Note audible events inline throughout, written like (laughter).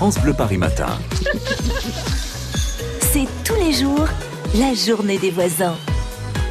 France Bleu Paris Matin. C'est tous les jours la journée des voisins.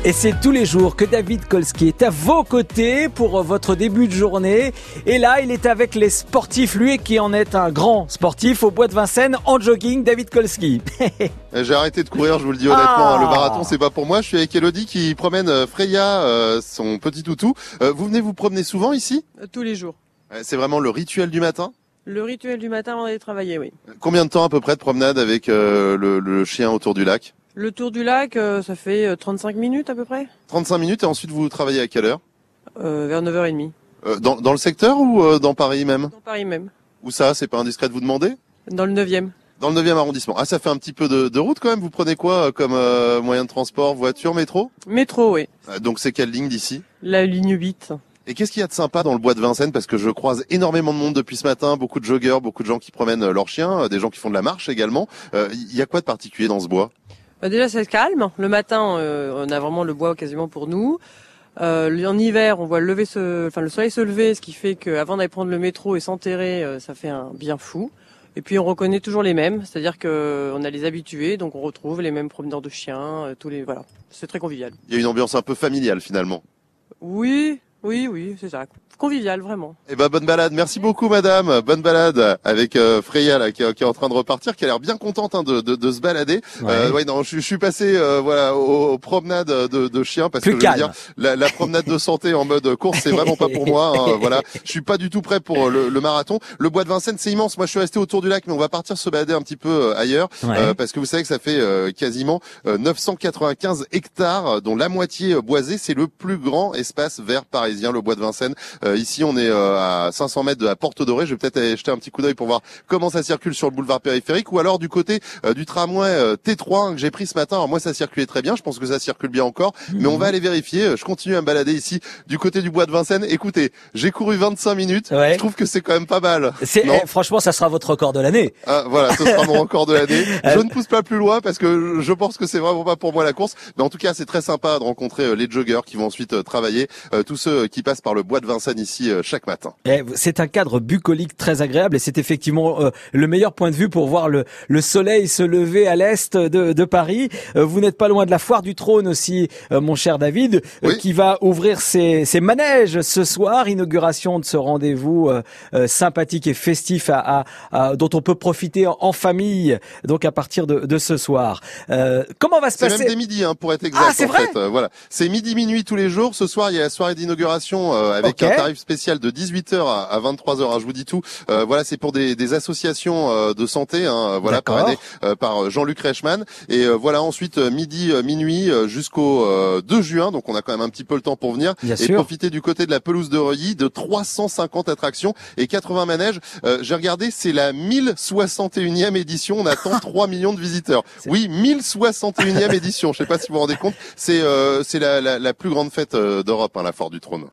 Et c'est tous les jours que David Kolski est à vos côtés pour votre début de journée. Et là, il est avec les sportifs, lui qui en est un grand sportif au bois de Vincennes en jogging, David Kolski. (laughs) J'ai arrêté de courir, je vous le dis honnêtement. Ah. Le marathon, c'est pas pour moi. Je suis avec Elodie qui promène euh, Freya, euh, son petit toutou. Euh, vous venez vous promener souvent ici? Euh, Tous les jours. Euh, C'est vraiment le rituel du matin? Le rituel du matin avant d'aller travailler, oui. Combien de temps à peu près de promenade avec euh, le, le chien autour du lac? Le tour du lac, euh, ça fait euh, 35 minutes à peu près, 35 minutes et ensuite vous travaillez à quelle heure? Euh, vers 9h30. Euh, dans, dans le secteur ou euh, dans Paris même? Dans Paris même, Où ça C'est pas indiscret de vous demander? Dans le 9e. Dans le 9e arrondissement. Ah, ça fait un petit peu de, de route quand même. Vous prenez quoi euh, comme euh, moyen de transport? Voiture, métro? Métro, oui. Euh, Donc c'est quelle ligne d'ici? La ligne 8. Et qu'est-ce qu'il y a de sympa dans le bois de Vincennes? Parce que je croise énormément de monde depuis ce matin, beaucoup de joggeurs, beaucoup de gens qui promènent euh, leurs chiens, euh, des gens qui font de la marche également. Euh, Il y a quoi de particulier dans ce bois? Bah, déjà, c'est calme. Le matin, euh, on a vraiment le bois quasiment pour nous. Euh, en hiver, on voit le, lever se, enfin, le soleil se lever, ce qui fait qu'avant d'aller prendre le métro et s'enterrer, euh, ça fait un bien fou. Et puis on reconnaît toujours les mêmes, c'est-à-dire que on a les habitués, donc on retrouve les mêmes promeneurs de chiens, tous les voilà. C'est très convivial. Il y a une ambiance un peu familiale finalement. Oui, oui, oui, c'est ça. Convivial, vraiment. Eh ben bonne balade, merci beaucoup madame, bonne balade avec euh, Freya là qui, est- qui est en train de repartir, qui a l'air bien contente hein, de, de, de se balader. Ouais. Euh, ouais, non, je, je suis passé euh, voilà aux, aux promenades de, de chiens parce Plus que je veux dire la, la promenade de santé en mode course c'est vraiment pas pour moi. hein, (laughs) voilà, je suis pas du tout prêt pour le, le marathon. Le bois de Vincennes c'est immense. Moi je suis resté autour du lac, mais on va partir se balader un petit peu euh, ailleurs Ouais. euh, parce que vous savez que ça fait euh, quasiment euh, 995 hectares, dont la moitié euh, boisée. C'est le plus grand espace vert parisien, le bois de Vincennes. Euh, ici, on est euh, à 500 mètres de la Porte Dorée. Je vais peut-être aller jeter un petit coup d'œil pour voir comment ça circule sur le boulevard périphérique, ou alors du côté euh, du tramway euh, T3 hein, que j'ai pris ce matin. Alors moi, ça circulait très bien. Je pense que ça circule bien encore, mais on va aller vérifier. Euh, Je continue à me balader ici du côté du bois de Vincennes. Écoutez, j'ai couru 25 minutes. Ouais. Je trouve que c'est quand même pas mal. Eh, franchement, ça sera votre record de l'année. ah, voilà, ce sera mon record de l'année. (laughs) Euh, Je ne pousse pas plus loin parce que je pense que c'est vraiment pas pour moi la course. Mais en tout cas, c'est très sympa de rencontrer les joggeurs qui vont ensuite travailler, tous ceux qui passent par le bois de Vincennes ici euh, chaque matin. Eh, C'est un cadre bucolique très agréable et c'est effectivement euh, le meilleur point de vue pour voir le, le soleil se lever à l'est de, de Paris. Euh, vous n'êtes pas loin de la foire du trône aussi, euh, mon cher David, euh, Oui. qui va ouvrir ses, ses manèges ce soir. Inauguration de ce rendez-vous euh, euh, sympathique et festif à, à- à- dont on peut profiter en, famille. Donc à partir de, de ce soir. Euh, comment va se C'est même passer dès midi, hein, pour être exact. Ah, c'est vrai fait. Euh, voilà, c'est midi minuit tous les jours. Ce soir, il y a la soirée d'inauguration euh, avec un tarif spécial de 18h à, à 23h. hein, je vous dis tout. Euh, voilà, c'est pour des, des associations euh, de santé. Hein, voilà, parrainées par Jean-Luc Reichmann. Et voilà, ensuite midi minuit jusqu'au euh, 2 juin. Donc on a quand même un petit peu le temps pour venir Bien et sûr. profiter du côté de la pelouse de Reuilly de 350 attractions et 80 manèges. J'ai regardé, c'est la 1061e édition. On attend (laughs) 3 millions de visiteurs. Oui, 1061e édition. Je sais pas si vous vous rendez compte. C'est euh, c'est la, la, la plus grande fête d'Europe, hein, la Foire du Trône.